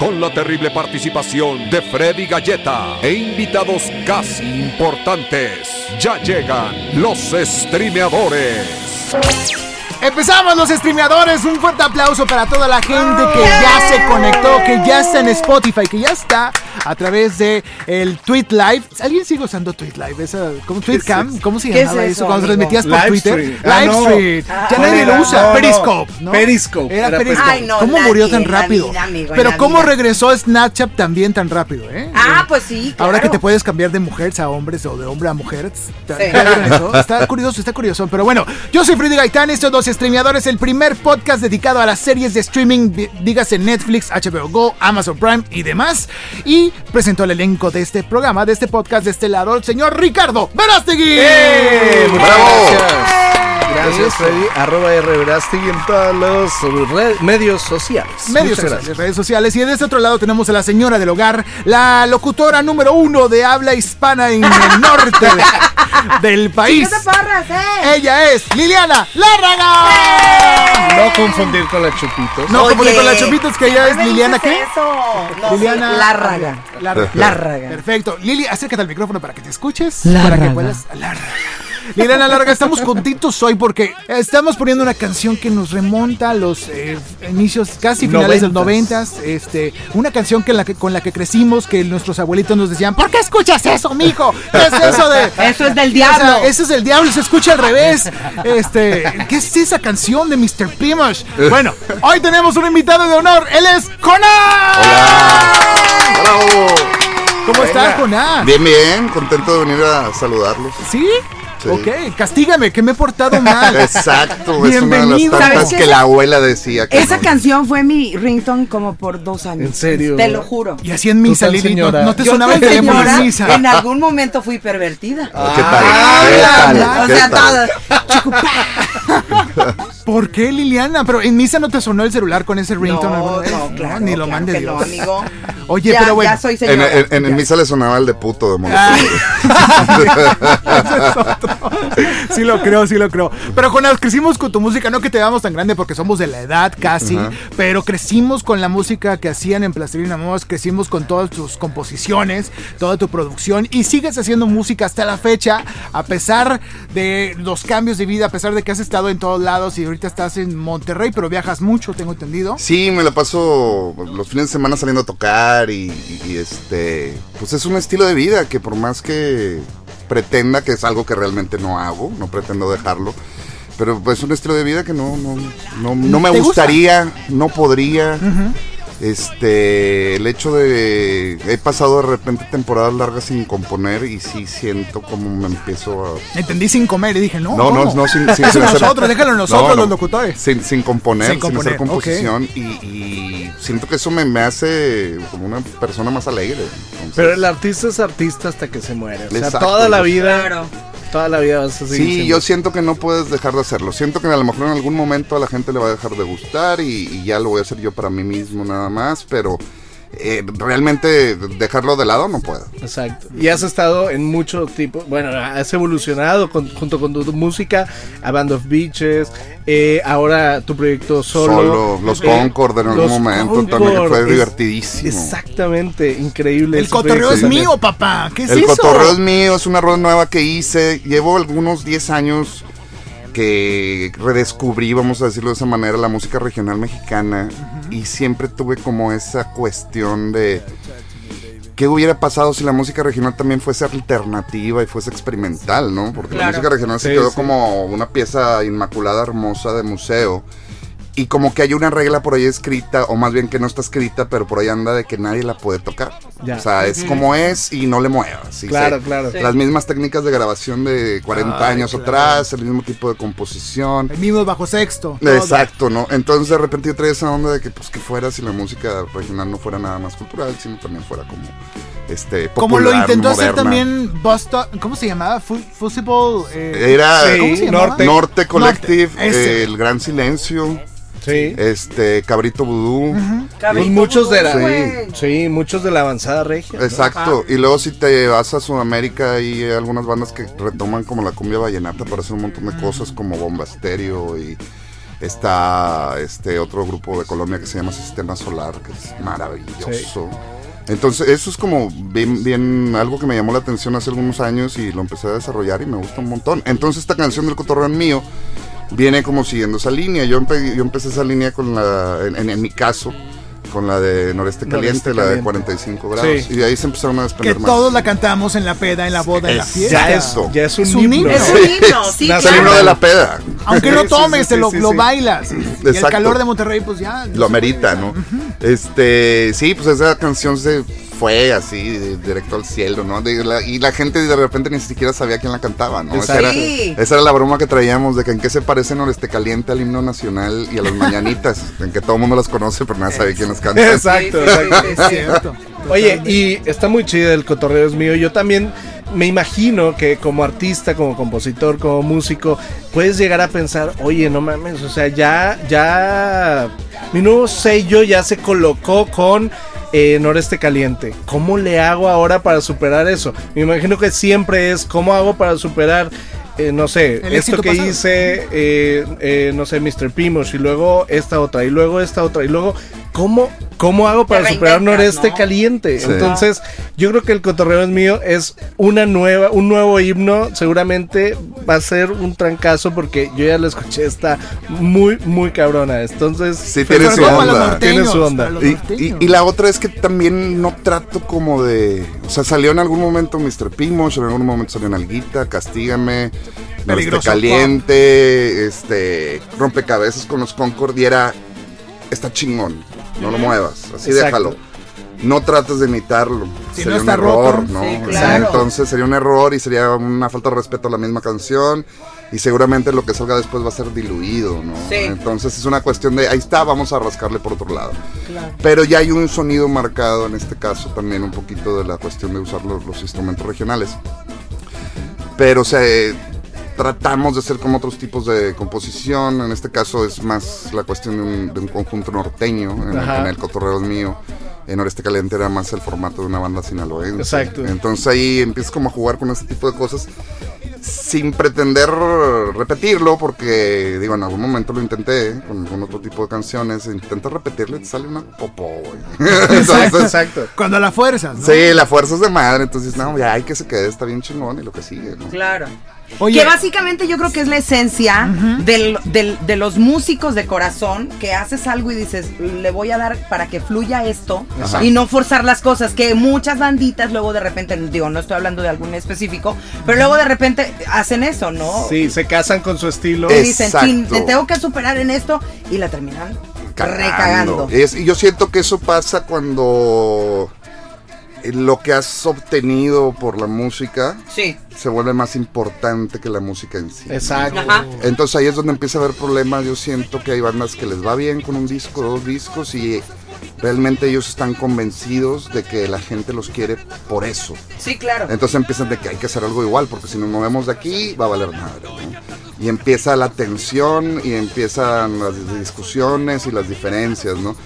con la terrible participación de Freddy Galleta e invitados casi importantes. Ya llegan los streameadores. Empezamos los streameadores. Un fuerte aplauso para toda la gente que ya se conectó, que ya está en Spotify, que ya está a través de el Tweet Live. ¿Alguien sigue usando Tweet Live? Esa, ¿cómo, Tweetcam? ¿Cómo se ¿Qué es llamaba eso, eso? Cuando transmitías por Twitter. Livestream. Ah, no. Livestream. Ya ¿Cuál nadie lo usa. No. Periscope, ¿no? Periscope. Era Era Periscope. Ay, no, ¿Cómo nadie murió tan rápido? vida, amigo, en Pero ¿cómo vida. regresó Snapchat también tan rápido, eh? Ah, pues sí, Ahora que te puedes cambiar de mujeres a hombres o de hombre a mujeres. Está curioso, está curioso. Pero bueno, yo soy Freddy Gaitán, estos dos streameadores, el primer podcast dedicado a las series de streaming, dígase Netflix, HBO Go, Amazon Prime y demás. Y presentó el elenco de este programa, de este podcast de este lado, el señor Ricardo Verástegui. ¡Eh! Muchas ¡Bravo! gracias. Gracias, Freddy. Arroba R. En todos los red- medios sociales. Medios Muchas sociales, redes sociales. Y de este otro lado tenemos a la señora del hogar, la locutora número uno de habla hispana en el norte de- del país. ¡Chicas de porras, eh! Ella es Liliana Lárraga. No confundir con la Chupitos. No, Oye, con la Chupitos, que ella es ¿por qué Liliana, ¿qué? eso? Liliana Lárraga. Lárraga. Lárraga. Perfecto. Lili, acércate al micrófono para que te escuches. Lárraga. Para que puedas. Lárraga. Liliana Larga, estamos contentos hoy porque estamos poniendo una canción que nos remonta a los eh, inicios, casi finales del Noventas. noventas. Este, una canción que la que, con la que crecimos, que nuestros abuelitos nos decían, ¿por qué escuchas eso, mijo? ¿Qué es eso de...? Eso es del O diablo. sea, eso es del diablo, se escucha al revés. Este, ¿qué es esa canción de Mr. Pimash? Bueno, hoy tenemos un invitado de honor, él es Conan. ¡Bravo! ¿Cómo estás, Conan? Bien, bien, contento de venir a saludarlos. ¿Sí? Sí. Ok, castígame, que me he portado mal. Exacto, es una de las Bienvenido. tantas ¿Sabes qué? que la abuela decía que Esa no. canción fue mi ringtone como por dos años. ¿En serio? Te lo juro. Y así en misa, Lili, no, te Yo sonaba el teléfono en misa. En algún momento fui pervertida. Ah, ¿Qué tal? Ah, ¿Qué la- tal? o ¿Qué sea, tal? todo. ¿Por qué, Liliana? Pero en misa no te sonó el celular con ese ringtone No, no, claro. ni lo claro mande Dios. No, amigo. Oye, ya, pero bueno. Ya soy En, misa le sonaba el de puto de Ah, es otro. Sí lo creo, sí lo creo. Pero Jonas, crecimos con tu música, no que te veamos tan grande porque somos de la edad casi, pero crecimos con la música que hacían en Plastilina Moss, crecimos con todas tus composiciones, toda tu producción y sigues haciendo música hasta la fecha, a pesar de los cambios de vida, a pesar de que has estado en todos lados y ahorita estás en Monterrey, pero viajas mucho, tengo entendido. Sí, me la paso los fines de semana saliendo a tocar y, y- y, este, pues es un estilo de vida que por más que pretenda que es algo que realmente no hago, no pretendo dejarlo, pero pues es un estilo de vida que no, no, no, no me gustaría, no podría. Este, el hecho de he pasado de repente temporadas largas sin componer y sí siento como me empiezo a Entendí sin comer y dije, no, no, no, ¿cómo? no, sin, sin, sin hacer- nosotros, déjalo nosotros No, no. los locutores. Sin, sin componer, Sin sin, componer, hacer composición y, y siento que eso me, me hace como una persona más alegre. Entonces, Pero el artista es artista hasta que se muere. O sea, Exacto. toda la vida. Claro. Toda la vida vas a seguir. sí, siendo- yo siento que no puedes dejar de hacerlo. Siento que a lo mejor en algún momento a la gente le va a dejar de gustar y, y ya lo voy a hacer yo para mí mismo nada más, pero eh, realmente dejarlo de lado no puedo. Exacto. Y has estado en mucho tipo, bueno, has evolucionado con- junto con tu, tu música, a Band of Beaches, eh, ahora tu proyecto solo. Solo, los Eh, Concord en algún momento también fue es- divertidísimo. Exactamente, increíble. El cotorreo proyecto es mío, papá. ¿Qué es El eso? cotorreo es mío, es una rola nueva que hice. Llevo algunos 10 años que redescubrí, vamos a decirlo de esa manera, la música regional mexicana. Y siempre tuve como esa cuestión de qué hubiera pasado si la música regional también fuese alternativa y fuese experimental, ¿no? Porque la música regional se Sí, quedó sí. como una pieza inmaculada, hermosa de museo. Y como que hay una regla por ahí escrita, o más bien que no está escrita, pero por ahí anda de que nadie la puede tocar. Ya. O sea, es como es y no le muevas. Y Claro, claro. Las mismas técnicas de grabación de 40 Ay, años claro. atrás, el mismo tipo de composición. El mismo bajo sexto. todo. Exacto, ¿no? Entonces de repente yo traía esa onda de que pues que fuera si la música regional no fuera nada más cultural, sino también fuera como este, Como lo intentó hacer también Boston, ¿cómo se llamaba? Fu- Fusible. eh, Era Sí, ¿cómo se llamaba? Norte. Norte Collective, Norte. El Gran Silencio, Sí. este, Cabrito Vudú. Pues muchos de la, sí, muchos de la avanzada regia. ¿no? Exacto, y luego si te vas a Sudamérica hay algunas bandas que retoman como la cumbia vallenata para hacer un montón de cosas como Bomba Estéreo y está este otro grupo de Colombia que se llama Sistema Solar que es maravilloso. Entonces eso es como bien, bien algo que me llamó la atención hace algunos años y lo empecé a desarrollar y me gusta un montón. Entonces esta canción del cotorreo mío viene como siguiendo esa línea. Yo, empe- yo empecé esa línea con la, en, en- en mi caso, con la de Noreste Caliente, Noreste la de Caliente. 45 grados. Sí. Y de ahí se empezaron a que desprender más. todos la cantamos en la peda, en la boda, en la Es- fiesta. Ya Eso. es, ya es un, Es un himno. himno. Es un himno, sí, Es el himno de la peda. Aunque no Sí, sí, tomes, sí, te lo, sí, lo sí. bailas. Y el Exacto. calor de Monterrey, pues ya. Lo amerita, ¿no? Este, sí, pues esa canción se fue así, directo al cielo, ¿no? De la- y la gente de repente ni siquiera sabía quién la cantaba, ¿no? Esa era, Sí. esa era la broma que traíamos de que en qué se parece Noreste Caliente al himno nacional y a las mañanitas, en que todo el mundo las conoce, pero nadie sabe quién las canta. Exacto, exacto. Es cierto. Oye, y está muy chido el cotorreo es mío. Yo también me imagino que como artista, como compositor, como músico, puedes llegar a pensar, oye, no mames, o sea, ya, ya, mi nuevo sello ya se colocó con eh, Noreste Caliente. ¿Cómo le hago ahora para superar eso? Me imagino que siempre es, ¿cómo hago para superar? eh, no sé, El esto que pasado. hice, eh, eh, no sé, Mr. Pimos, y luego esta otra, y luego esta otra, y luego, ¿cómo, cómo hago para superar Noreste ¿no? Caliente? Sí. Entonces, yo creo que el cotorreo es mío es una nueva, un nuevo himno. Seguramente va a ser un trancazo porque yo ya lo escuché, está muy, muy cabrona. Entonces, Sí, tiene su onda. Tiene su onda. Y, y- norteños. y la otra es que también no trato como de. O sea, salió en algún momento Mr. Pimosh, en algún momento salió Nalguita, Castígame, Noreste Caliente, este. Rompecabezas con los Concord y era. Está chingón, no lo muevas, así Exacto. déjalo. No trates de imitarlo. Si sería no está un error, roto. ¿no? Sí, O sea, claro. entonces sería un error y sería una falta de respeto a la misma canción. Y seguramente lo que salga después va a ser diluido, ¿no? Sí. Entonces es una cuestión de ahí está, vamos a rascarle por otro lado. Claro. Pero ya hay un sonido marcado en este caso también un poquito de la cuestión de usar los, los instrumentos regionales. Pero o sea, eh, tratamos de hacer como otros tipos de composición. En este caso es más la cuestión de un, de un conjunto norteño. En, en el cotorreo es mío. En Noreste Caliente era más el formato de una banda sinaloense. Exacto. Entonces ahí empiezas como a jugar con este tipo de cosas sin pretender repetirlo, porque digo, en algún momento lo intenté con algún otro tipo de canciones, intentas repetirlo y te sale una popó, güey. exacto, exacto. Cuando la fuerzas, ¿no? sí, la fuerza es de madre, entonces no, ya hay que se quede, está bien chingón y lo que sigue, ¿no? Claro. Oye, que básicamente yo creo que es la esencia del- del- de los músicos de corazón, que haces algo y dices, le voy a dar para que fluya esto Ajá. y no forzar las cosas, que muchas banditas luego de repente, digo, no estoy hablando de algún específico, pero luego de repente hacen eso, ¿no? Sí, se casan con su estilo. Y dicen, Exacto. "Chin, te tengo que superar en esto y la terminan recagando. Es- y yo siento que eso pasa cuando lo que has obtenido por la música Sí. se vuelve más importante que la música en sí. Exacto. Ajá. Entonces ahí es donde empieza a haber problemas. Yo siento que hay bandas que les va bien con un disco, dos discos y realmente ellos están convencidos de que la gente los quiere por eso. Sí, claro. Entonces empiezan de que hay que hacer algo igual porque si nos movemos de aquí va a valer madre. ¿no? Y empieza la tensión y empiezan las discusiones y las diferencias, ¿no?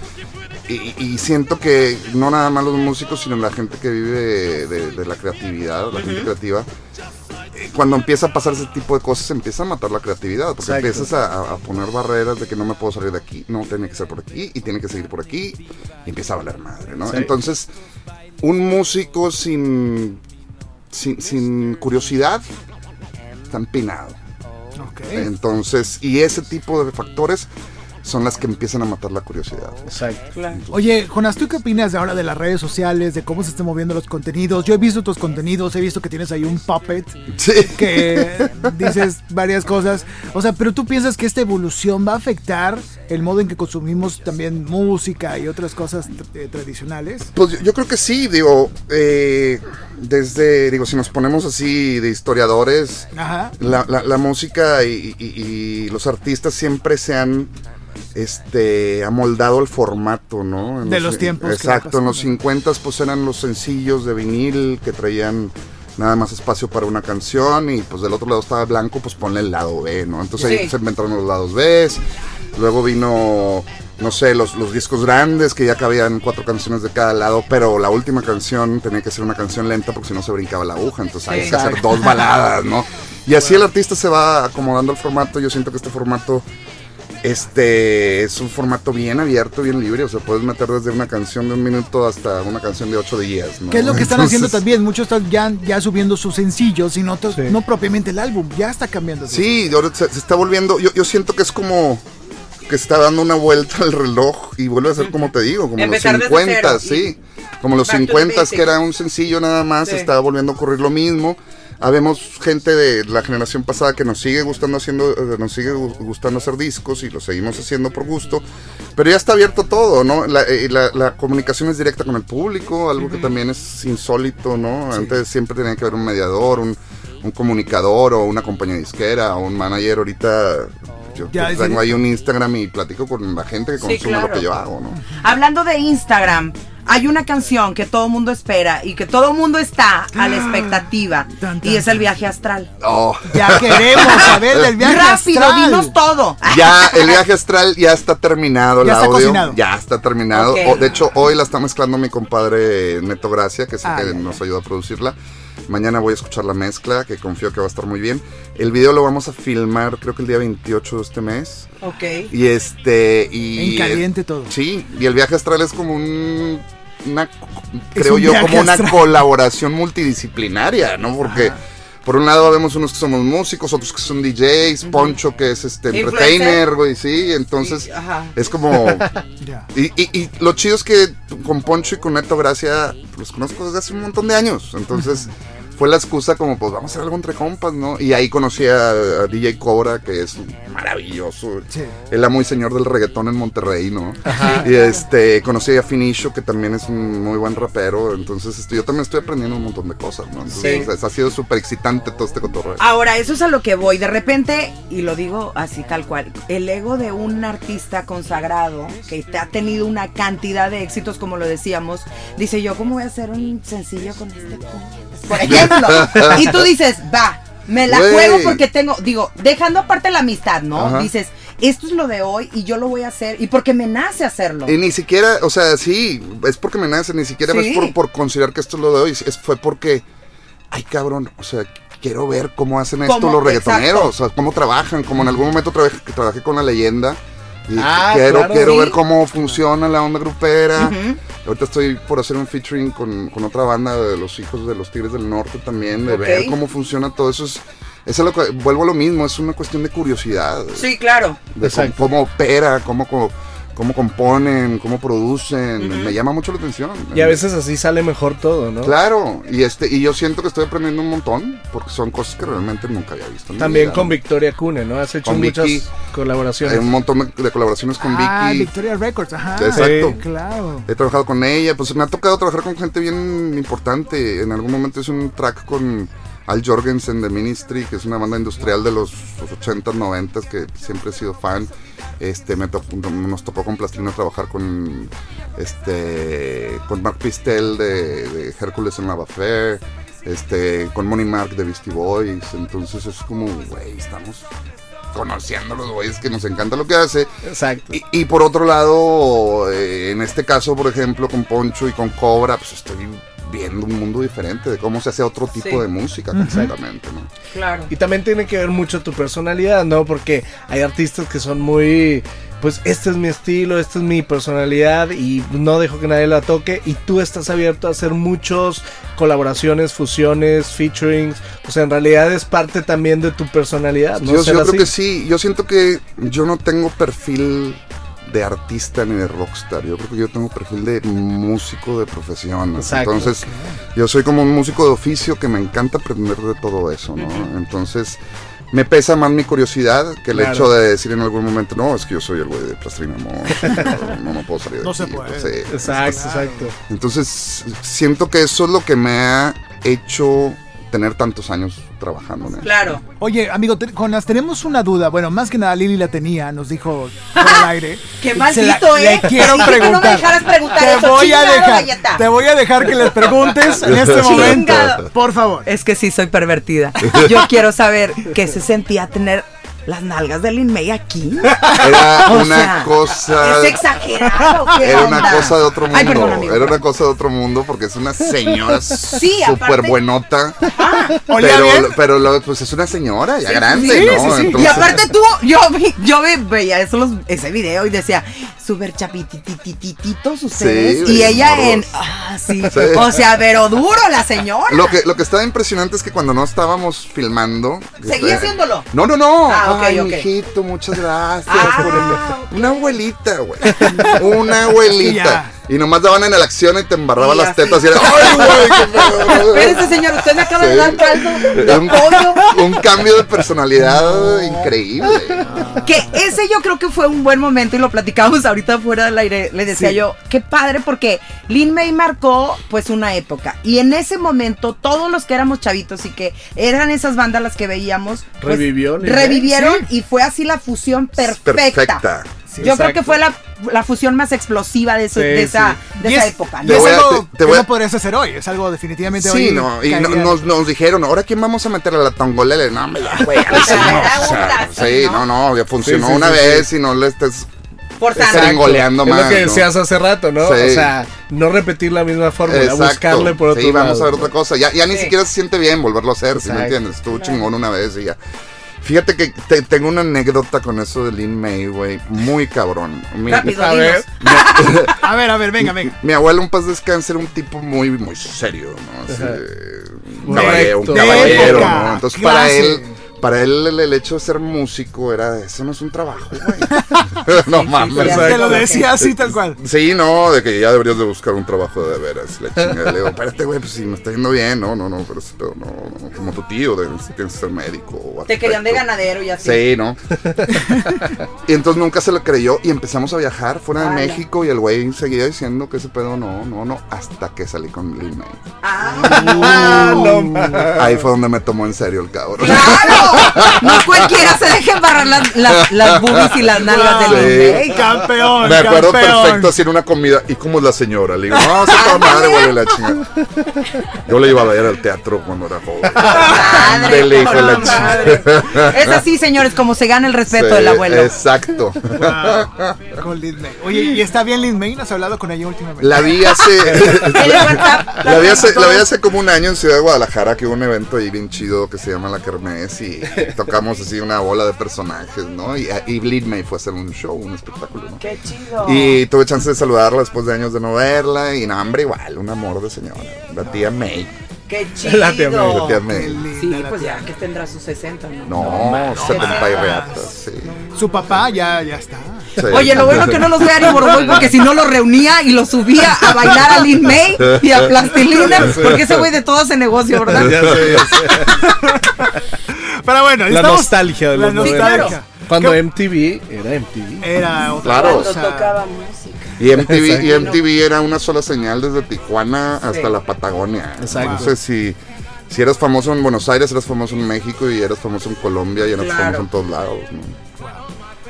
Y, y siento que no nada más los músicos, sino la gente que vive de, de la creatividad, la gente creativa, eh, cuando empieza a pasar ese tipo de cosas, empieza a matar la creatividad, porque Exacto. empiezas a, a poner barreras de que no me puedo salir de aquí, no, tiene que ser por aquí y tiene que seguir por aquí, y empieza a valer madre, ¿no? Sí. Entonces, un músico sin, sin, sin curiosidad está empinado. Entonces, y ese tipo de factores son las que empiezan a matar la curiosidad. Exacto. Oye, Jonas, ¿tú qué opinas de ahora de las redes sociales, de cómo se están moviendo los contenidos? Yo he visto tus contenidos, he visto que tienes ahí un puppet Sí. que dices varias cosas. O sea, pero tú piensas que esta evolución va a afectar el modo en que consumimos también música y otras cosas eh, tradicionales. Pues yo, yo creo que sí, digo, eh, desde, digo, si nos ponemos así de historiadores, Ajá. la, la- la música y, y- y los artistas siempre se han este amoldado el formato, ¿no? En De los tiempos Exacto, en los pasaban. 50 pues eran los sencillos de vinil que traían nada más espacio para una canción y pues del otro lado estaba blanco, pues ponle el lado B, ¿no? Entonces Sí. ahí se inventaron los lados B. Luego vino no sé, los, los discos grandes que ya cabían cuatro canciones de cada lado, pero la última canción tenía que ser una canción lenta porque si no se brincaba la aguja, entonces hay Sí. que hacer dos baladas, ¿no? Y así el artista se va acomodando al formato, yo siento que este formato este es un formato bien abierto, bien libre, o sea, puedes meter desde una canción de un minuto hasta una canción de ocho días, ¿no? ¿Qué es lo que están Entonces, haciendo también? Muchos están ya, ya subiendo sus sencillos y no, Sí. no propiamente el álbum. Ya está cambiando. Sí, ahora se, se está volviendo, yo, yo siento que es como que está dando una vuelta al reloj y vuelve a ser como te digo, como Empezar los desde 50, cero. sí. Como los Back to the 50 que era un sencillo nada más, Sí. está volviendo a ocurrir lo mismo. Habemos gente de la generación pasada que nos sigue gustando haciendo, eh, nos sigue gu- gustando hacer discos y lo seguimos haciendo por gusto, pero ya está abierto todo, ¿no? La, eh, la- la comunicación es directa con el público, algo que también es insólito, ¿no? Antes siempre tenía que haber un mediador, un, un comunicador o una compañía disquera o un manager. Ahorita yo Ya, tengo ahí un Instagram y platico con la gente que Sí, consume claro. lo que yo hago, ¿no? Hablando de Instagram, hay una canción que todo el mundo espera y que todo el mundo está a la expectativa Tan, tan, y es el viaje astral. Oh. Ya queremos saber del viaje Rápido, astral. dinos todo. Ya, el viaje astral ya está terminado, el Ya está audio. cocinado. Ya está terminado. Ok. O- de hecho, hoy la está mezclando mi compadre Neto Gracia, que es el Ah, que ya, ya. nos ayuda a producirla. Mañana voy a escuchar la mezcla, que confío que va a estar muy bien. El video lo vamos a filmar, creo que el día 28 de este mes. Ok. Y este. Y, En caliente todo. Sí, y el viaje astral es como un. Una, creo un yo, como una astral. colaboración multidisciplinaria, ¿no? Porque. Por un lado vemos unos que somos músicos, otros que son DJs, Poncho que es este entertainer, güey, sí, entonces es como y, y- y lo chido es que con Poncho y con Neto Gracia los conozco desde hace un montón de años. Entonces fue la excusa como, pues vamos a hacer algo entre compas, ¿no? Y ahí conocí a, a DJ Cobra, que es maravilloso. Sí. El amo y señor del reggaetón en Monterrey, ¿no? Y este, conocí a Finisho, que también es un muy buen rapero. Entonces este, yo también estoy aprendiendo un montón de cosas, ¿no? Entonces Sí. ha sido súper excitante todo este cotorreo. Ahora, eso es a lo que voy. De repente, y lo digo así tal cual, el ego de un artista consagrado que te ha tenido una cantidad de éxitos, como lo decíamos, dice yo, ¿cómo voy a hacer un sencillo con este puñetas? Por ejemplo. y tú dices, va, me la juego porque tengo, digo, dejando aparte la amistad, ¿no? Ajá. Dices, esto es lo de hoy y yo lo voy a hacer y porque me nace hacerlo. Y ni siquiera, o sea, sí, es porque me nace, ni siquiera Sí. es por, por considerar que esto es lo de hoy, es, fue porque, ay cabrón, o sea, quiero ver cómo hacen esto Cómo, los reggaetoneros, exacto. o sea, cómo trabajan, como en algún momento trabajé, trabajé con la leyenda. Y Ah, quiero, claro. quiero Sí. ver cómo funciona la onda grupera. Ahorita estoy por hacer un featuring con, con otra banda de los hijos de los Tigres del Norte también, de ver cómo funciona todo eso. Es, es a lo que, vuelvo a lo mismo, es una cuestión de curiosidad. Sí, claro. de cómo opera, cómo, cómo, cómo componen, cómo producen. me, me llama mucho la atención. Y a veces así sale mejor todo, ¿no? Claro, y este y yo siento que estoy aprendiendo un montón porque son cosas que realmente nunca había visto. en mi También vida, con. Victoria Cune, ¿no? Has hecho Con muchas Vicky. colaboraciones. Hay un montón de, de colaboraciones con Ah, Vicky. Victoria Records, ajá. Exacto. Sí. Claro. He trabajado con ella, pues me ha tocado trabajar con gente bien importante. En algún momento hice un track con Al Jorgensen de Ministry, que es una banda industrial de los, los 80s, 90s, que siempre he sido fan. Este, me nos tocó con Plastilina trabajar con este con Mark Pistel de, de Hércules en Lava Fair, este, con Money Mark de Beastie Boys. Entonces es como, güey, estamos conociendo a los güeyes que nos encanta lo que hace. Exacto. Y, y por otro lado, eh, en este caso, por ejemplo, con Poncho y con Cobra, pues estoy viendo un mundo diferente de cómo se hace otro tipo Sí. de música completamente, ¿no? Claro. Y también tiene que ver mucho tu personalidad, ¿no? Porque hay artistas que son muy, pues este es mi estilo, esta es mi personalidad y no dejo que nadie la toque. Y tú estás abierto a hacer muchos colaboraciones, fusiones, featurings. O sea, en realidad es parte también de tu personalidad, ¿no? yo yo creo así. que sí, yo siento que yo no tengo perfil de artista ni de rockstar, yo creo que yo tengo perfil de músico de profesión. Exacto. Entonces, yo soy como un músico de oficio que me encanta aprender de todo eso, ¿no? Entonces, me pesa más mi curiosidad que el Claro. hecho de decir en algún momento, no, es que yo soy el güey de Plastilina Mosh, no, no puedo salir de No se aquí", puede. sí. Exacto, exacto. Entonces, siento que eso es lo que me ha hecho tener tantos años trabajando en él. Claro. Oye, amigo, te- Jonas, tenemos una duda. Bueno, más que nada Lili la tenía, nos dijo por el aire. Qué maldito, Le ¿eh? quiero Te dije que no me preguntar. dejaras preguntar te eso, voy a dejar, galleta. te voy a dejar que les preguntes en este momento. Chingado. Por favor. Es que sí soy pervertida. Yo quiero saber qué se sentía tener las nalgas de Lin May aquí. Era O una sea, cosa. Es exagerado. ¿qué Era una cosa de otro mundo. Ay, perdón, amigo. Era una cosa de otro mundo porque es una señora Sí, súper aparte- buenota. ¿Olía pero, bien? pero lo- pues es una señora ya grande, sí, ¿no? sí, sí. Y aparte tú, yo vi, yo vi- veía esos, ese video y decía, súper chapitititititos ustedes. Sí, y ella morros. en, ah, sí. Sí. O sea, pero duro la señora. Lo que, lo que estaba impresionante es que cuando no estábamos filmando. ¿Seguía este, haciéndolo? No, no, no. Ah, ok, Ay, ok. mijito, muchas gracias. Ah, por el- Una abuelita, güey. Una abuelita. Y nomás daban en la acción y te embarraba Y las tetas y era. ¡Ay, güey! qué feo". Espérese, señor, usted me acaba de dar caldo de un, pollo. un cambio de personalidad increíble. Que ese yo creo que fue un buen momento y lo platicamos ahorita fuera del aire. Le decía Sí. yo, qué padre, porque Lin May marcó pues una época. Y en ese momento, todos los que éramos chavitos y que eran esas bandas las que veíamos, pues, Revivió revivieron y fue así la fusión perfecta. Perfecta. Sí, yo creo que fue la, la fusión más explosiva de, ese- Sí, de esa, de Y esa es- época. Y ¿no? Te es voy a- algo te- te que a- no podrías hacer hoy. Es algo definitivamente Sí, hoy. no, y no- nos, nos dijeron, ¿ahora quién vamos a meter a la tongolele? No, me la. O sea, no, sea, plástico, Sí, ¿no? no, no, ya funcionó Sí, sí, una sí, vez y no le estés Forzando. Exacto. Gringoleando es más, lo que ¿no? decías hace rato, ¿no? Sí. O sea, no repetir la misma fórmula, Exacto. buscarle por otro Sí, vamos lado. a ver otra cosa. Ya, ya ni Sí. siquiera se siente bien volverlo a hacer, si me entiendes? Estuvo chingón una vez y ya. Fíjate que te- tengo una anécdota con eso de Lin May, güey. Muy cabrón. Mi, Rápido, A ver. A ver, a ver, venga, venga. mi abuelo, un paz descanse, era un tipo muy, muy serio, ¿no? Así, un caballero, un Recto. caballero, De época, ¿no? Entonces, para él, para él el, el hecho de ser músico era, eso no es un trabajo, güey. no mames. ya Te lo decía así, tal cual. Sí, no, de que ya deberías de buscar un trabajo de veras. La chingada. Le digo, espérate, güey, pues si me está yendo bien. No, no, no, pero, pero no, no, como tu tío, de, tienes que ser médico. O Te querían de ganadero y así. Sí, ¿no? y entonces nunca se lo creyó y empezamos a viajar fuera de. México y el güey seguía diciendo que ese pedo no, no, no, hasta que salí con May. Ah, no mames. Ahí fue donde me tomó en serio el cabrón. ¡Claro! No cualquiera se deja embarrar las, las, las boobies y las nalgas de Sí. Lin May. Campeón, Me acuerdo campeón. perfecto así en una comida. ¿Y cómo es la señora? Le digo, no, se toda madre, güey, la chingada. Yo le iba a ver al teatro cuando era joven. Madre, hijo de la chingada. Es así, señores, como se gana el respeto Sí, del abuelo. Exacto. Wow, con May. Oye, ¿y está bien Lin May? ¿No has hablado con ella últimamente? La vi hace. La vi, hace, la vi hace como un año en Ciudad de Guadalajara, que hubo un evento ahí bien chido que se llama La Kermés y tocamos así una bola de personajes, ¿no? Y, y May fue a hacer un show, un espectáculo, ¿no? Qué chido. Y tuve chance de saludarla después de años de no verla y no, hombre, igual, un amor de señora, la tía May. Qué chido. La tía May, La tía May. linda Sí, la pues tía. ya que tendrá sus 60, ¿no? No, 70 y reatas, sí. Su papá ya, ya está. Sí. Oye, lo bueno que no los vea ni Boroboy porque si no lo reunía y lo subía a bailar a Lin May y a Plastilina, porque ese güey de todo hace negocio, ¿verdad? Ya sé, ya sé. Pero bueno, La estamos- nostalgia de la los nostalgia. Cuando ¿Qué- MTV era MTV. Era otra Claro. cosa. música. Y MTV, y. MTV era una sola señal desde Tijuana hasta Sí. la Patagonia. Exacto. Entonces, si, si eras famoso en Buenos Aires, eras famoso en México y eras famoso en Colombia y eras Claro. famoso en todos lados. ¿no?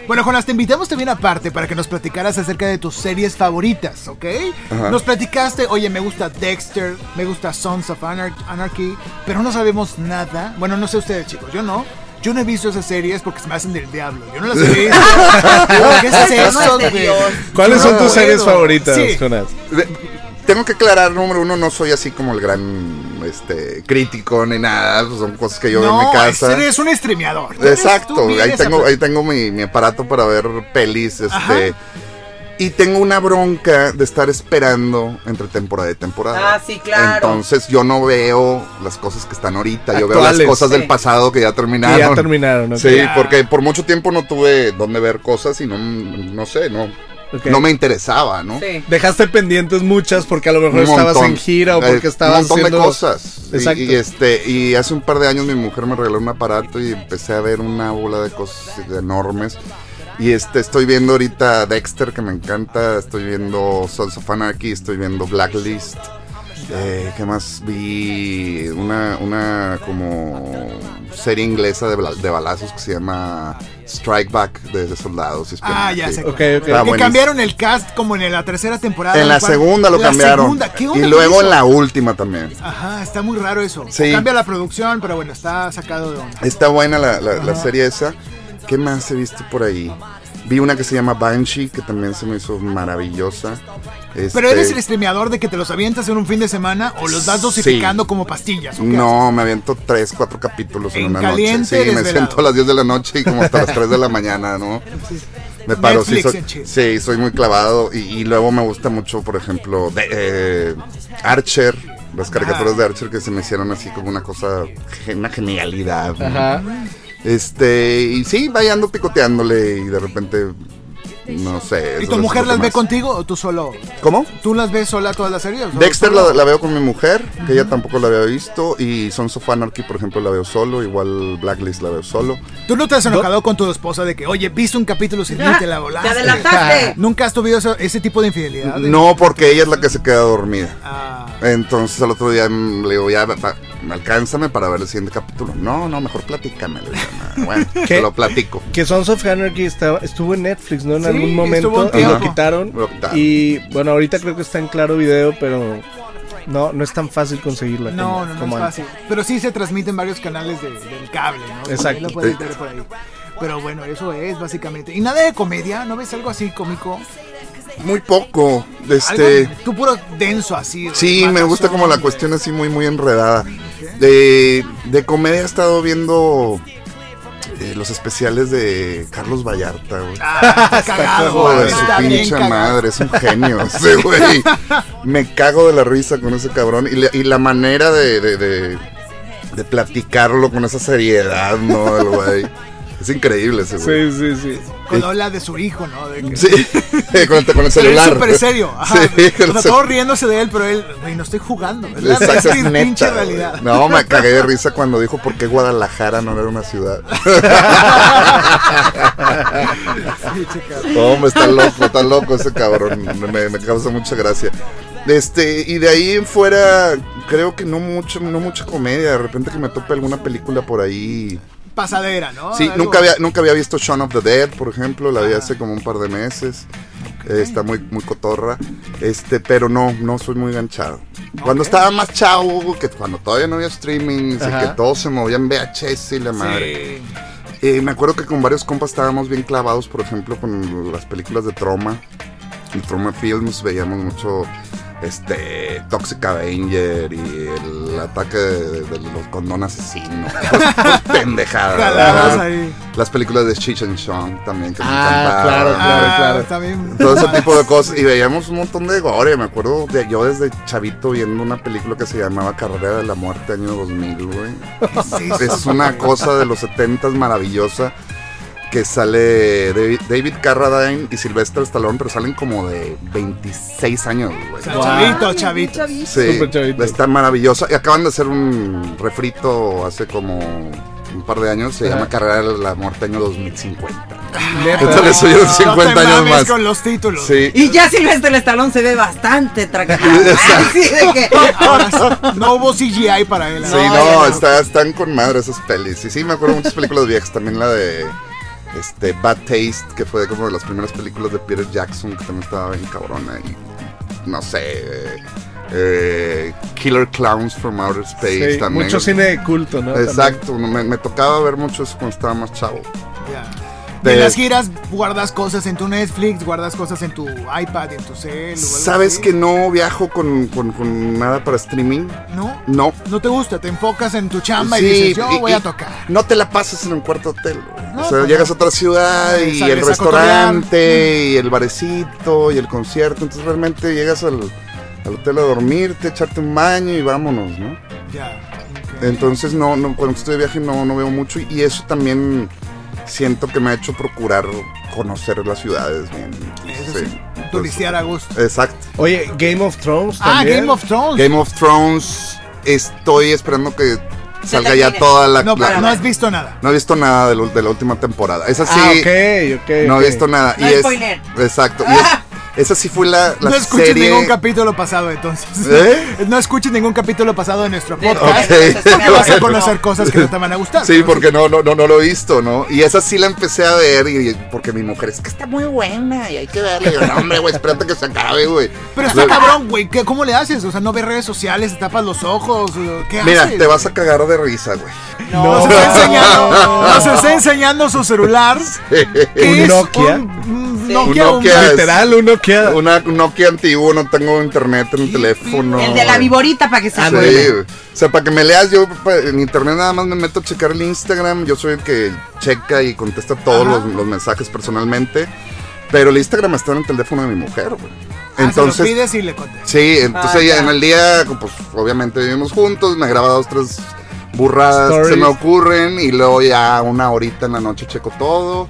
Bueno, Jonas, te invitamos también aparte para que nos platicaras acerca de tus series favoritas, ¿ok? Ajá. Nos platicaste, oye, me gusta Dexter, me gusta Sons of Anar- Anarchy, pero no sabemos nada. Bueno, no sé ustedes, chicos, yo no. Yo no he visto esas series porque se me hacen del diablo. Yo no las he visto. ¿Qué es Eso güey? ¿Cuáles son tus series favoritas, Sí. Jonas? Tengo que aclarar, número uno, no soy así como el gran este, crítico ni nada. pues son cosas que yo veo en No, mi casa. eres un streameador. Exacto, ahí tengo, ahí tengo mi, mi aparato para ver pelis, Ajá. este. Y tengo una bronca de estar esperando entre temporada y temporada. Ah, sí, claro. Entonces yo no veo las cosas que están ahorita, yo veo las cosas Sí. del pasado que ya terminaron. Que ya terminaron, ¿ok? Sí, Ya. porque por mucho tiempo no tuve dónde ver cosas y no, no sé, no, No me interesaba, ¿no? Sí. Dejaste pendientes muchas porque a lo mejor estabas en gira o Eh, porque estabas un montón haciendo... de cosas Y- Exacto. y, este y hace un par de años mi mujer me regaló un aparato y empecé a ver una bola de cosas enormes y este estoy viendo ahorita Dexter que me encanta estoy viendo Sons of Anarchy estoy viendo Blacklist Eh, ¿Qué más vi? Una, una como serie inglesa de, bala- de balazos que se llama Strike Back de, de soldados. y Ah, ya sé. Ok, cuál. ok. Está Que cambiaron el cast como en la tercera temporada. En la cual- segunda lo la cambiaron. segunda, ¿qué onda y luego en la última también. Ajá, está muy raro eso. Sí. Cambia la producción, pero bueno, está sacado de onda. Está buena la, la- la serie esa. ¿Qué más he visto por ahí? Vi una que se llama Banshee, que también se me hizo maravillosa. Pero Este, eres el streameador de que te los avientas en un fin de semana o los das dosificando Sí. como pastillas. ¿o qué No, me aviento tres, cuatro capítulos en, En una caliente, noche. Sí, me siento a las 10 de la noche y como hasta las 3 de la mañana, ¿no? Me paro, sí soy, sí, soy muy clavado. Y, y luego me gusta mucho, por ejemplo, de, eh, Archer. Las caricaturas de Archer que se me hicieron así como una cosa, una genialidad. ¿no? Ajá. Este, y sí, vaya ando picoteándole y de repente, no sé. ¿Y tu mujer las ve contigo o tú solo? ¿Cómo? ¿Tú las ves sola todas las series? Dexter la, la veo con mi mujer, que ella tampoco la había visto, y Sons of Anarchy, por ejemplo, la veo solo, igual Blacklist la veo solo. ¿Tú no te has enojado con tu esposa de que, oye, viste un capítulo sin te la volaste? ¡Te adelantaste! ¿Nunca has tenido eso- ese tipo de infidelidad? No, porque ella es la que se queda dormida. Ah, Entonces al otro día mm, le digo, ya, pa- alcánzame para ver el siguiente capítulo. No, no, mejor platícame. le digo, "No, Bueno, ¿Qué? te lo platico. Que Sons of Anarchy estaba, estuvo en Netflix, ¿no? En Sí, algún momento y lo quitaron. Lo quitaron. Y bueno, ahorita creo que está en claro video, pero no, no es tan fácil conseguirla. no, como- no, no como es antes. fácil. Pero sí se transmite en varios canales de- del cable, ¿no? Por ahí Exacto. Lo puedes Sí. ver por ahí. Pero bueno, eso es básicamente. ¿Y nada de comedia? ¿No ves algo así cómico? Muy poco. Este. Algo, tú puro denso así. Sí, me gusta como la cuestión así muy, muy enredada. De, de comedia he estado viendo eh, los especiales de Carlos Vallarta, güey. Ah, cagado, de su pinche madre, es un genio ese güey. Me cago de la risa con ese cabrón. Y, la- y la manera de, de, de- de platicarlo con esa seriedad, ¿no? El güey. Es increíble ese güey. Sí, sí, sí. Cuando habla de su hijo, ¿no? De que- Sí, con, el- con el Pero celular. es súper serio. Ajá. Sí, con o sea, todos riéndose de él, pero él, güey, no estoy jugando. ¿verdad? Exacto, es neta, pinche güey. realidad. No, me cagué de risa cuando dijo por qué Guadalajara no era una ciudad. Hombre, está loco, está loco ese cabrón. Me, me causa mucha gracia. Este, y de ahí en fuera, creo que no mucho, no mucha comedia. De repente que me tope alguna película por ahí. Pasadera, ¿no? Sí, nunca había, nunca había visto Shaun of the Dead, por ejemplo, la vi hace como un par de meses. Eh, está muy, muy cotorra. Este, pero no, no soy muy enganchado. Cuando estaba más chavo, que cuando todavía no había streaming, Ajá. que todo se movía en VHS y la madre. Sí. Eh, me acuerdo que con varios compas estábamos bien clavados, por ejemplo, con las películas de Troma. En Troma Films veíamos mucho este Toxic Avenger y el ataque de, de los condón asesinos. Pendejada. Las películas de Cheech and Chong también que me Ah, encantaban. claro, claro, Ah, claro. está bien. Todo ese tipo de cosas. Y veíamos un montón de gore. Me acuerdo de yo desde chavito viendo una película que se llamaba Carrera de la Muerte, año 2000, güey. Sí, Es una cosa de los 70 maravillosa que sale David, Carradine y Sylvester Stallone, pero salen como de 26 años, güey. Wow. chavito, chavito. Chavito. Sí, Súper chavito. está maravillosa. Y acaban de hacer un refrito hace como un par de años. Se Ajá. llama Carrera de la Muerte, año 2050. Neta. Entonces le subieron No 50 te años más. con los títulos. Sí. Y ya Silvestre Stallone se ve bastante tranquilo. Que. No hubo CGI para él. Sí, ¿no? no, está- están con madre esas pelis. Y sí, me acuerdo de muchas películas viejas. También la de este, Bad Taste, que fue como de las primeras películas de Peter Jackson, que también estaba bien cabrona. Y no sé, eh, eh, Killer Clowns from Outer Space Sí, también. mucho cine de culto, ¿no? Exacto, me, me tocaba ver mucho eso cuando estaba más chavo. De- En las giras guardas cosas en tu Netflix, guardas cosas en tu iPad, en tu cel. ¿Sabes que no viajo con, con- con nada para streaming? No, No. no te gusta, te enfocas en tu chamba Sí, y dices, yo y- voy a tocar. No te la pasas en un cuarto hotel. No, o sea, pues llegas a otra ciudad y el restaurante y el barecito y el concierto. Entonces realmente llegas al, al hotel a dormirte, echarte un baño y vámonos, ¿no? Ya. Entonces no, no cuando estoy de viaje no, no veo mucho y eso también siento que me ha hecho procurar conocer las ciudades bien. Sí, turistear a gusto. Exacto. Oye, Game of Thrones Ah. Game of Thrones. Game of Thrones, estoy esperando que salga ya toda la... no, la- no has visto nada. no he visto nada de, lo- de la última temporada. Es así. Ah, ok, ok. No he visto nada. No y es, spoiler. Exacto. Y es, Esa sí fue la, la no escuches serie. ningún capítulo pasado entonces. ¿Eh? No escuches ningún capítulo pasado de nuestro podcast. Ok. Porque vas a conocer cosas que no te van a gustar. Sí, porque no, no, no, no lo he visto, ¿no? Y esa sí la empecé a ver y porque mi mujer es que está muy buena y hay que verla. Y yo, no, hombre, güey, espérate que se acabe, güey. Pero está cabrón, güey. ¿qué- ¿Cómo le haces? O sea, no ves redes sociales, te tapas los ojos. ¿Qué Mira, haces? te vas a cagar de risa, güey. Nos está enseñando, nos está enseñando su celular. que Un es Nokia. Un, un Sí. Nokia, Un un- Nokia. Literal, uno queda. Una un Nokia antiguo, no tengo internet en el teléfono. El de la viborita para que se Sí. O sea, para que me leas, yo pa- en internet nada más me meto a checar el Instagram. Yo soy el que checa y contesta todos los, los mensajes personalmente. Pero el Instagram está en el teléfono de mi mujer, güey. Ah, se Entonces, pides y le contestas. sí, entonces Ah, ella ya. en el día, pues obviamente vivimos juntos, me graba dos, tres burradas que se me ocurren y luego ya una horita en la noche checo todo.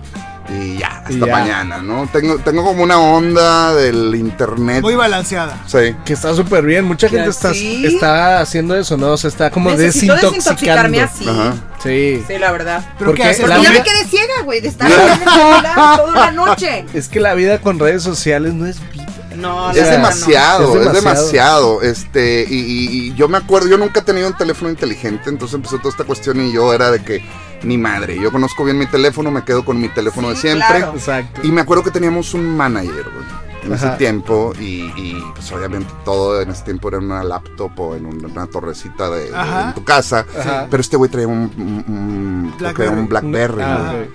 Y ya, hasta Y ya. mañana, ¿no? Tengo, tengo como una onda del internet. Muy balanceada. Sí. Que está súper bien. Mucha gente está, sí. está haciendo eso, ¿no? Se está como Necesito desintoxicarme desintoxicando. así. Ajá. Sí. Sí, la verdad. ¿Pero Porque la Porque ya vida- me quedé ciega, güey, de estar en el celular toda la noche. Es que la vida con redes sociales no es vida. No, Es demasiado, Es es demasiado, demasiado. Este, y, y- y yo me acuerdo, yo nunca he tenido un teléfono inteligente, entonces empezó toda esta cuestión y yo era de que, ni madre, yo conozco bien mi teléfono, me quedo con mi teléfono de siempre. claro. Exacto. Y me acuerdo que teníamos un manager, güey, en ese tiempo, y, y, pues obviamente todo en ese tiempo era en una laptop o en un- una torrecita de, en tu casa. Ajá. Pero este güey traía un, un- un- Blackberry. Ok.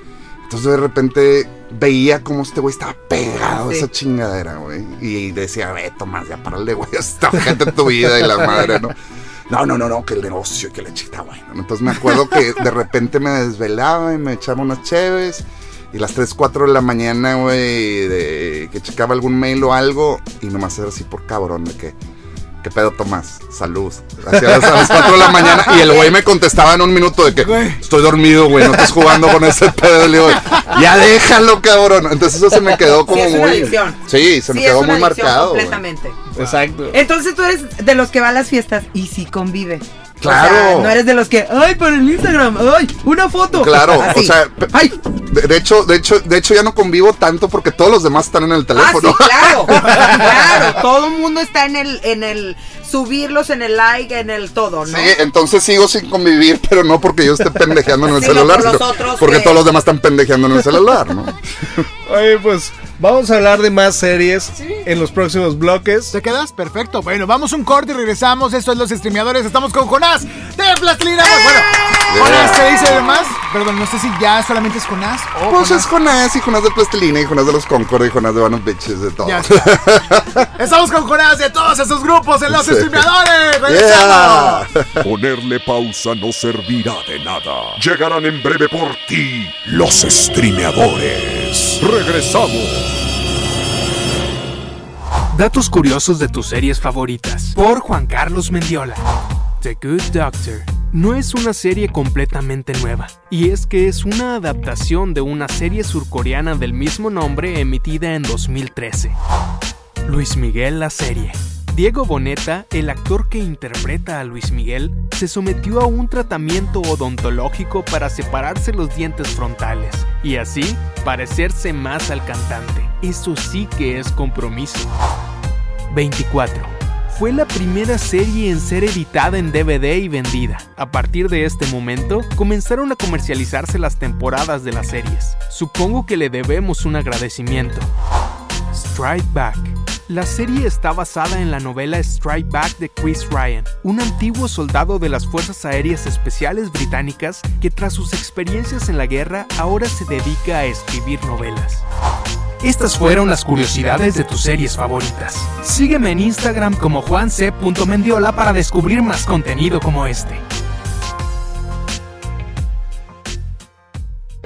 Entonces de repente veía cómo este güey estaba pegado a esa chingadera, güey. Y decía, ve, Tomás, ya párale, güey, esta gente en tu vida y la madre, ¿no? No, no, no, no, que el negocio y que la chica, bueno. Entonces me acuerdo que de repente me desvelaba y me echaba unas cheves. Y las 3, 4 de la mañana, güey, que checaba algún mail o algo. Y nomás era así por cabrón, de que, ¿qué pedo, Tomás? Salud. Hacia las, a las 4 de la mañana. Y el güey me contestaba en un minuto de que, Güey. estoy dormido, güey, no estás jugando con ese pedo. Le digo, ya déjalo, cabrón. Entonces eso se me quedó como Sí, es una muy. adicción. Sí, se me Sí, quedó es una muy marcado. güey. Completamente. Exacto. Entonces tú eres de los que va a las fiestas y sí convive. Claro. O sea, no eres de los que, ay, por el Instagram, ay, una foto. Claro, Así. o sea, ay, de, de hecho, de hecho, de hecho ya no convivo tanto porque todos los demás están en el ah, teléfono. sí, claro, claro. Todo el mundo está en el, en el subirlos, en el like, en el todo, ¿no? Sí, entonces sigo sin convivir, pero no porque yo esté pendejeando en el Sino celular, por sino porque que- todos los demás están pendejeando en el celular, ¿no? Oye, pues vamos a hablar de más series en los próximos bloques. ¿Te quedas? Perfecto. Bueno, vamos un corte y regresamos. Esto es Los Streameadores. Estamos con Jonás de Plastilina. Bueno, Jonás, ¿te dice más? Perdón, no sé si ya solamente es Jonás o Pues Jonás. es Jonás y Jonás de Plastilina y Jonás de los Concord y Jonás de Van Bitches, de todo. Ya está. Estamos con Jonás de todos esos grupos en Los Sí. Streameadores. Yeah. ¡Regresamos! Ponerle pausa no servirá de nada. Llegarán en breve por ti los streameadores. Regresamos. Datos curiosos de tus series favoritas. Por Juan Carlos Mendiola. The Good Doctor. No es una serie completamente nueva, y es que es una adaptación de una serie surcoreana del mismo nombre emitida en 2013. Luis Miguel la serie. Diego Boneta, el actor que interpreta a Luis Miguel, se sometió a un tratamiento odontológico para separarse los dientes frontales y así parecerse más al cantante. Eso sí que es compromiso. 24. Fue la primera serie en ser editada en DVD y vendida. A partir de este momento, comenzaron a comercializarse las temporadas de las series. Supongo que le debemos un agradecimiento. Strike Back. La serie está basada en la novela Strike Back de Chris Ryan, un antiguo soldado de las Fuerzas Aéreas Especiales Británicas que tras sus experiencias en la guerra ahora se dedica a escribir novelas. Estas fueron las curiosidades de tus series favoritas. Sígueme en Instagram como juanc.mendiola para descubrir más contenido como este.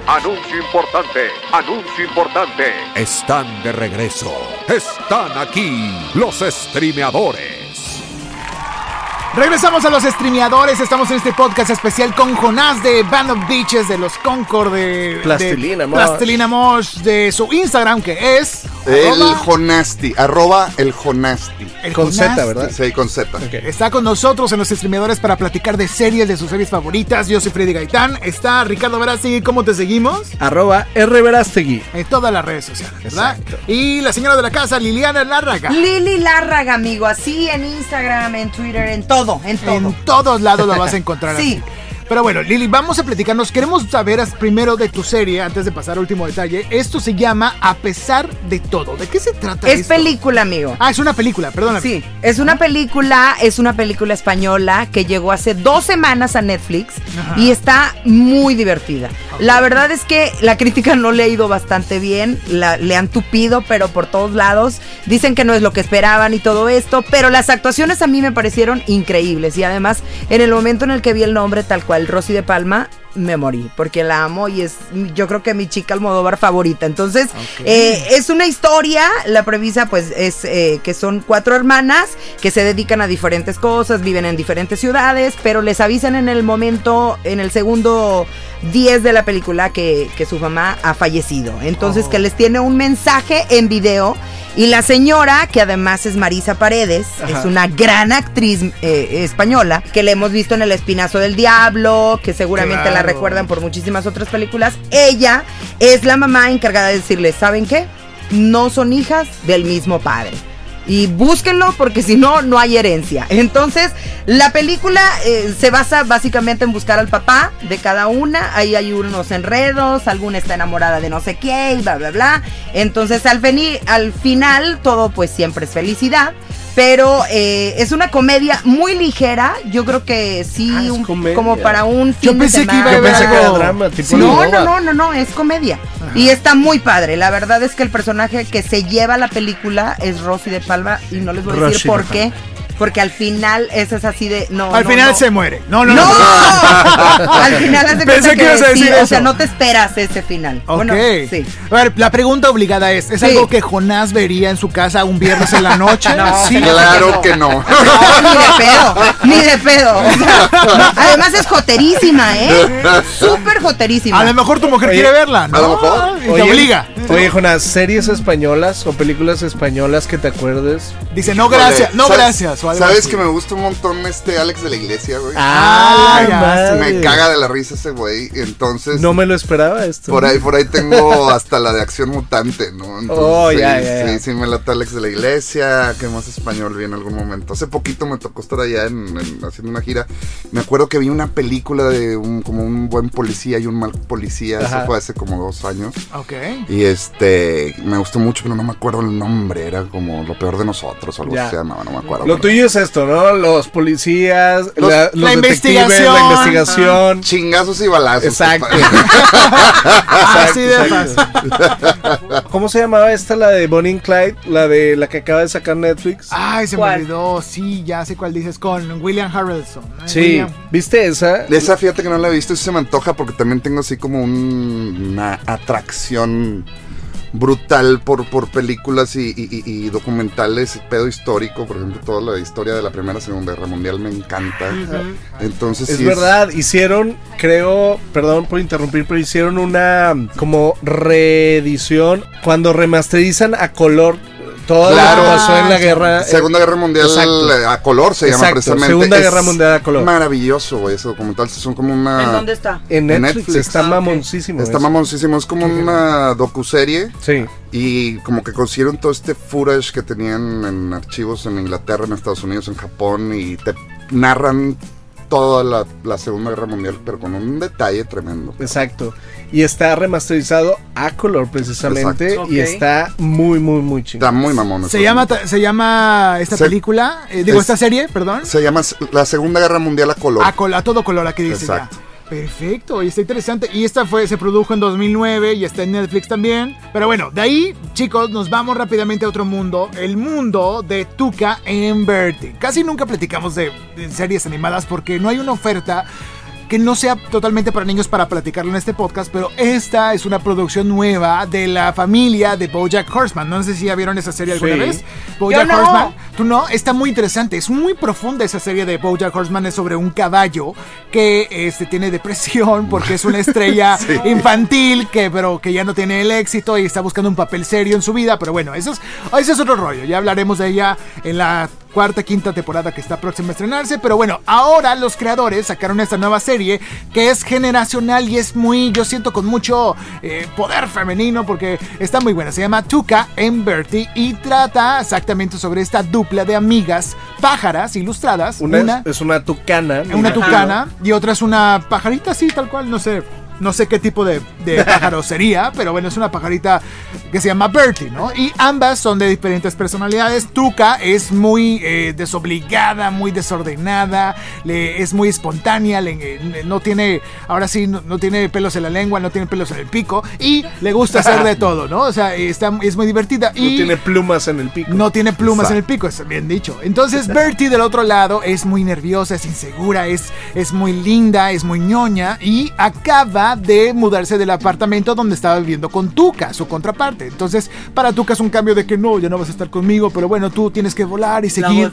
Anuncio importante, anuncio importante. Están de regreso. Están aquí los streameadores. Regresamos a los streameadores. Estamos en este podcast especial con Jonás de Band of Beaches, de los Concord, de Plastilina de Mosh. Plastilina Mosh, de su Instagram que es. El Arroba Jonasti, arroba el Jonasti. el Con Z. ¿verdad? Sí, con Z. Ok. Está con nosotros en los streameadores para platicar de series, de sus series favoritas. Yo soy Freddy Gaitán. Está Ricardo Verástegui. ¿Cómo te seguimos? Arroba R. Verástegui. En todas las redes sociales, ¿verdad? Exacto. Y la señora de la casa, Liliana Lárraga. Lili Lárraga, amigo, así en Instagram, en Twitter, en todo, en todo. En todos lados la vas a encontrar Sí. así. Pero bueno, Lili, vamos a platicarnos. Queremos saber primero de tu serie, antes de pasar al último detalle. Esto se llama A pesar de todo. ¿De qué se trata Es esto? película, amigo. Ah, es una película, perdóname. Sí, es una película, es una película española que llegó hace dos semanas a Netflix Ajá. y está muy divertida. La verdad es que la crítica no le ha ido bastante bien, la- le han tupido, pero por todos lados. Dicen que no es lo que esperaban y todo esto, pero las actuaciones a mí me parecieron increíbles y además en el momento en el que vi el nombre tal cual, Rosy de Palma, me morí, porque la amo y es yo creo que mi chica Almodóvar favorita. Entonces, eh, es una historia, la premisa pues es eh, que son cuatro hermanas que se dedican a diferentes cosas, viven en diferentes ciudades, pero les avisan en el momento, en el segundo 10 de la película que, que su mamá ha fallecido. Entonces, Oh. que les tiene un mensaje en video. Y la señora, que además es Marisa Paredes, Ajá. es una gran actriz eh, española, que le hemos visto en El Espinazo del Diablo, que seguramente la recuerdan por muchísimas otras películas. Ella es la mamá encargada de decirles, ¿saben qué? No son hijas del mismo padre. Y búsquenlo porque si no, no hay herencia. Entonces, la película eh, se basa básicamente en buscar al papá de cada una. Ahí hay unos enredos, alguna está enamorada de no sé qué y bla, bla, bla. Entonces, al, fini- al final, todo pues siempre es felicidad. Pero eh, es una comedia muy ligera. Yo creo que sí, Ah, un- como para un fin Yo de pensé que iba a pensé que era drama, tipo Sí. No, no, no, no, no, es comedia. Y está muy padre. La verdad es que el personaje que se lleva la película es Rosy de Palma y no les voy a Rosy decir por de qué. Porque al final ese es así de no. Al no, final no. se muere. No, no, ¡No! no. al final hace Pensé que ibas a decir sí, o eso. sea, no te esperas ese final. Ok. Bueno, sí. A ver, la pregunta obligada es: ¿es Sí. algo que Jonás vería en su casa un viernes en la noche? No, sí. Claro que no. No, ni de pedo, ni de pedo. O sea, no, además es joterísima, ¿eh? Súper joterísima. A lo mejor tu mujer Oye, quiere verla, ¿no? a lo mejor. Y te obliga. Oye, Jonas, series españolas o películas españolas que te acuerdes. Dice, no, gracias, no, ¿sabes- gracias. o algo ¿Sabes así. que me gusta un montón este Alex de la Iglesia, güey? Ah, Ay, ya, madre. me caga de la risa ese güey. Entonces, No me lo esperaba esto. por ahí, por ahí tengo hasta la de acción mutante, ¿no? Entonces, Oh, sí, ya, ya, sí, sí, me lata Alex de la Iglesia. ¿Qué más español vi en algún momento? Hace poquito me tocó estar allá en, en- haciendo una gira. Me acuerdo que vi una película de un, como un buen policía y un mal policía. Ajá. Eso fue hace como dos años. Ok. Y este, me gustó mucho, pero no me acuerdo el nombre. Era como Lo Peor de Nosotros o algo Ya. así se llamaba, no me acuerdo. Lo tuyo es esto, ¿no? Los policías, Los- la, los la detectives, investigación. la investigación. Chingazos y balazos. Exacto. Así Ah, de fácil. ¿Cómo se llamaba esta, la de Bonnie and Clyde? La de la que acaba de sacar Netflix. Ay, se ¿Cuál? me olvidó. Sí, ya sé cuál dices. Con William Harrelson. ¿no? sí, William. ¿viste esa? Esa fíjate que no la he visto y se me antoja porque también tengo así como un- una atracción brutal por, por películas y, y- documentales, pedo histórico, por ejemplo, toda la historia de la Primera y Segunda Guerra Mundial me encanta. Entonces Es sí verdad, hicieron, creo, perdón por interrumpir, pero hicieron una como reedición cuando remasterizan a color todo Claro. lo que pasó en la guerra. Segunda Guerra Mundial Exacto. eh, a color se llama precisamente. Segunda Es Guerra Mundial a color. Maravilloso, güey, ese documental. Son como una. ¿En dónde está? en en Netflix, Netflix. está Ah, mamoncísimo. Está eso. mamoncísimo, es como una docuserie Sí. y como que consiguieron todo este footage que tenían en archivos en Inglaterra, en Estados Unidos, en Japón y te narran toda la, la Segunda Guerra Mundial, pero con un detalle tremendo. Exacto. Y está remasterizado a color precisamente. Exacto. Y está muy, muy, muy chingón. Está muy mamón. Se llama, se llama esta Se- película, eh, digo, es- esta serie, perdón. Se llama La Segunda Guerra Mundial a color. A, col- a todo color, aquí dice ya. Perfecto, y está interesante. Y esta fue, se produjo en 2009 y está en Netflix también. Pero bueno, de ahí, chicos, nos vamos rápidamente a otro mundo. El mundo de Tuca en Bertie. Casi nunca platicamos de series animadas porque no hay una oferta que no sea totalmente para niños para platicarlo en este podcast, pero esta es una producción nueva de la familia de BoJack Horseman. No sé si ya vieron esa serie alguna Sí. vez. BoJack no. Horseman, tú no, está muy interesante, es muy profunda esa serie de BoJack Horseman, es sobre un caballo que este tiene depresión porque es una estrella infantil que pero que ya no tiene el éxito y está buscando un papel serio en su vida, pero bueno, eso es ese es otro rollo, ya hablaremos de ella en la cuarta, quinta temporada que está próxima a estrenarse. Pero bueno, ahora los creadores sacaron esta nueva serie que es generacional y es muy, yo siento, con mucho eh, poder femenino porque está muy buena. Se llama Tuca and Bertie y trata exactamente sobre esta dupla de amigas pájaras ilustradas. Una, Una, es una tucana. una tucana y otra es una pajarita, sí, tal cual, no sé. No sé qué tipo de, de pájaro sería, pero bueno, es una pajarita que se llama Bertie, ¿no? Y ambas son de diferentes personalidades. Tuca es muy eh, desobligada, muy desordenada, le, es muy espontánea, le- le- no tiene, ahora sí, no, no tiene pelos en la lengua, no tiene pelos en el pico y le gusta hacer de todo, ¿no? O sea, está, es muy divertida. No tiene plumas en el pico. no tiene plumas en el pico, es bien dicho. Entonces Bertie del otro lado es muy nerviosa, es insegura, es, es muy linda, es muy ñoña y acaba de mudarse del apartamento donde estaba viviendo con Tuca, su contraparte. Entonces para Tuca es un cambio de que no, ya no vas a estar conmigo, pero bueno, tú tienes que volar y seguir.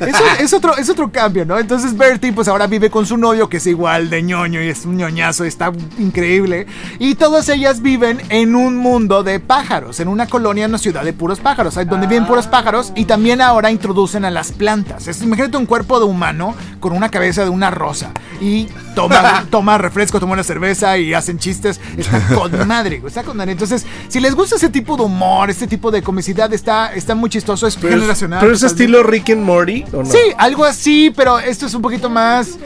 Es, es otro, es otro cambio, ¿no? Entonces Bertie pues ahora vive con su novio que es igual de ñoño y es un ñoñazo, está increíble. Y todas ellas viven en un mundo de pájaros, en una colonia, en una ciudad de puros pájaros, ahí donde viven puros pájaros y también ahora introducen a las plantas. Es, imagínate un cuerpo de humano con una cabeza de una rosa y toma, toma refresco, toma una cerveza y hacen chistes. Está con madre, güey, está con madre. Entonces, si les gusta ese tipo de humor, este tipo de comicidad, está, está muy chistoso, es Pero, es- generacional. pero es estilo Rick and Morty, ¿o no? Sí, algo así, pero esto es un poquito más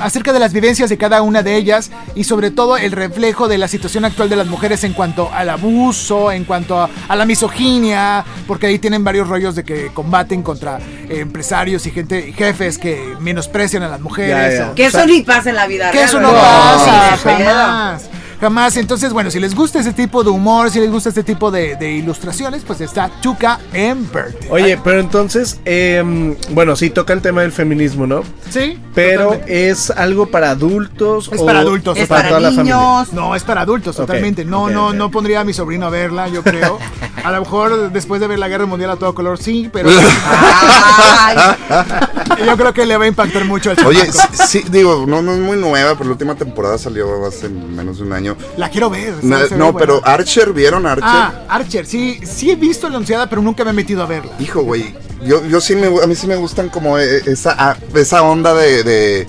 acerca de las vivencias de cada una de ellas y sobre todo el reflejo de la situación actual de las mujeres en cuanto al abuso, en cuanto a, a la misoginia, porque ahí tienen varios rollos de que combaten contra eh, empresarios y gente y jefes que menosprecian a las mujeres. Ya, ya. o- Que eso ni pasa en la vida que real. eso no ¿verdad? pasa, jamás. Jamás. Entonces, bueno, si les gusta ese tipo de humor, si les gusta este tipo de, de ilustraciones, pues está Chuka Bert. Oye, pero entonces, em, bueno, sí toca el tema del feminismo, ¿no? Sí, Pero totalmente. es algo para adultos. Es o para adultos, Es para para toda la familia. niños. No, es para adultos, totalmente. No, no, no pondría a mi sobrino a verla, yo creo. A lo mejor después de ver la guerra mundial a todo color, sí, pero yo creo que le va a impactar mucho al Oye, sí, digo, no, no es muy nueva, pero la última temporada salió hace menos de un año. La quiero ver. se- Na- se ve no, buena. pero Archer, ¿vieron Archer? Ah, Archer, sí, sí he visto la anunciada, pero nunca me he metido a verla. Hijo, güey, yo, yo sí me, a mí sí me gustan como eh, esa, esa onda de, de,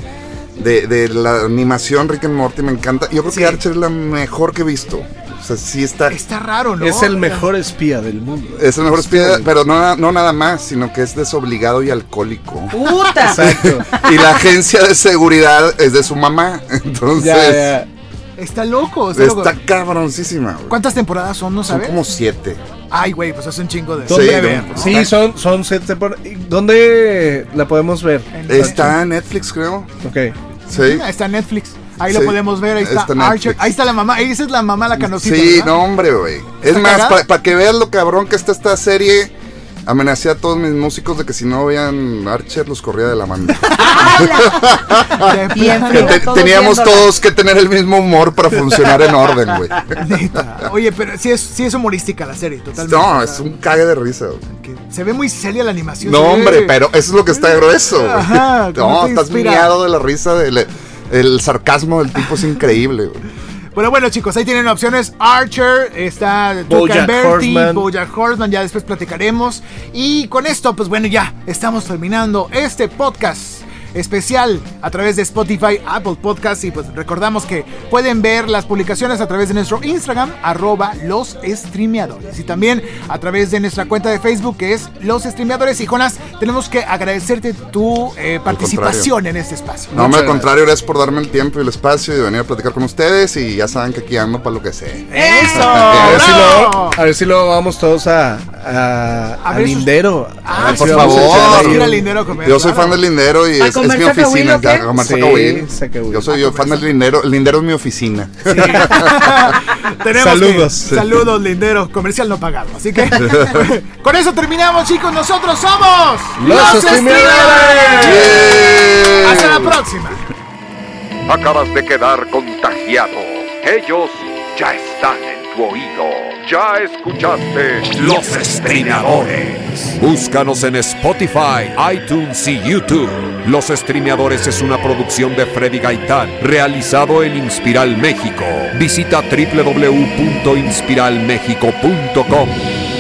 de- de la animación Rick and Morty, me encanta. Yo creo Sí. que Archer es la mejor que he visto. O sea, sí está... Está raro, ¿no? Es el mejor espía del mundo. Es el mejor espía, pero no, no nada más, sino que es desobligado y alcohólico. puta. Exacto. Y la agencia de seguridad es de su mamá. Entonces, Ya, ya. Está loco, está loco. está cabroncísima. güey. ¿Cuántas temporadas son, no Son sabes? como siete. Ay, güey, pues hace un chingo de... Sí, ver, ¿no? Sí, son, son siete temporadas. ¿Dónde la podemos ver? En- Está en Netflix, creo. Ok. Sí. Está en Netflix. Ahí Sí, lo podemos ver, ahí está, Archer. Ahí está la mamá, esa es la mamá, la canosita. Sí, ¿verdad? no, hombre, güey. Es ¿Está más, para que veas lo cabrón que está esta serie, amenacé a todos mis músicos de que si no veían Archer los corría de la todos teníamos viéndola. todos que tener el mismo humor para funcionar en orden, güey. Oye, pero sí es, sí es humorística la serie, totalmente. No, es un cague de risa. güey. Se ve muy seria la animación. No, hombre, pero eso es lo que está grueso. güey. Ajá, ¿cómo No, estás miado de la risa. del- el sarcasmo del tipo es increíble. güey. Bueno, bueno, chicos, ahí tienen opciones. Archer, está Bojack Horseman. Bojack Horseman, ya después platicaremos. Y con esto, pues bueno, ya estamos terminando este podcast especial a través de Spotify, Apple Podcast y pues recordamos que pueden ver las publicaciones a través de nuestro Instagram, arroba los streameadores y también a través de nuestra cuenta de Facebook que es los streameadores y Jonas, tenemos que agradecerte tu eh, participación en este espacio. No, al contrario, gracias por darme el tiempo y el espacio y de venir a platicar con ustedes. Y ya saben que aquí ando para lo que sé. ¡Eso! A ver, si luego, a ver si luego vamos todos a, a, Lindero. Ah, A ver por si vamos a favor. ir al lindero a comer. Yo soy claro. fan del lindero y ¿A es, mi oficina. o qué? a comer Sí, sacahuil. sacahuil. Yo soy yo comer fan del lindero. El lindero es mi oficina. Sí. Tenemos Saludos. que- saludos, lindero. Comercial no pagado. Así que con eso terminamos, chicos. Nosotros somos Los Streameadores. ¡Yeah! Hasta la próxima. acabas de quedar contagiado. Ellos ya están en tu oído. Ya escuchaste Los Streamadores. Búscanos en Spotify, iTunes y YouTube. Los Streamadores es una producción de Freddy Gaitán, realizado en Inspiral México. Visita www.inspiralmexico.com.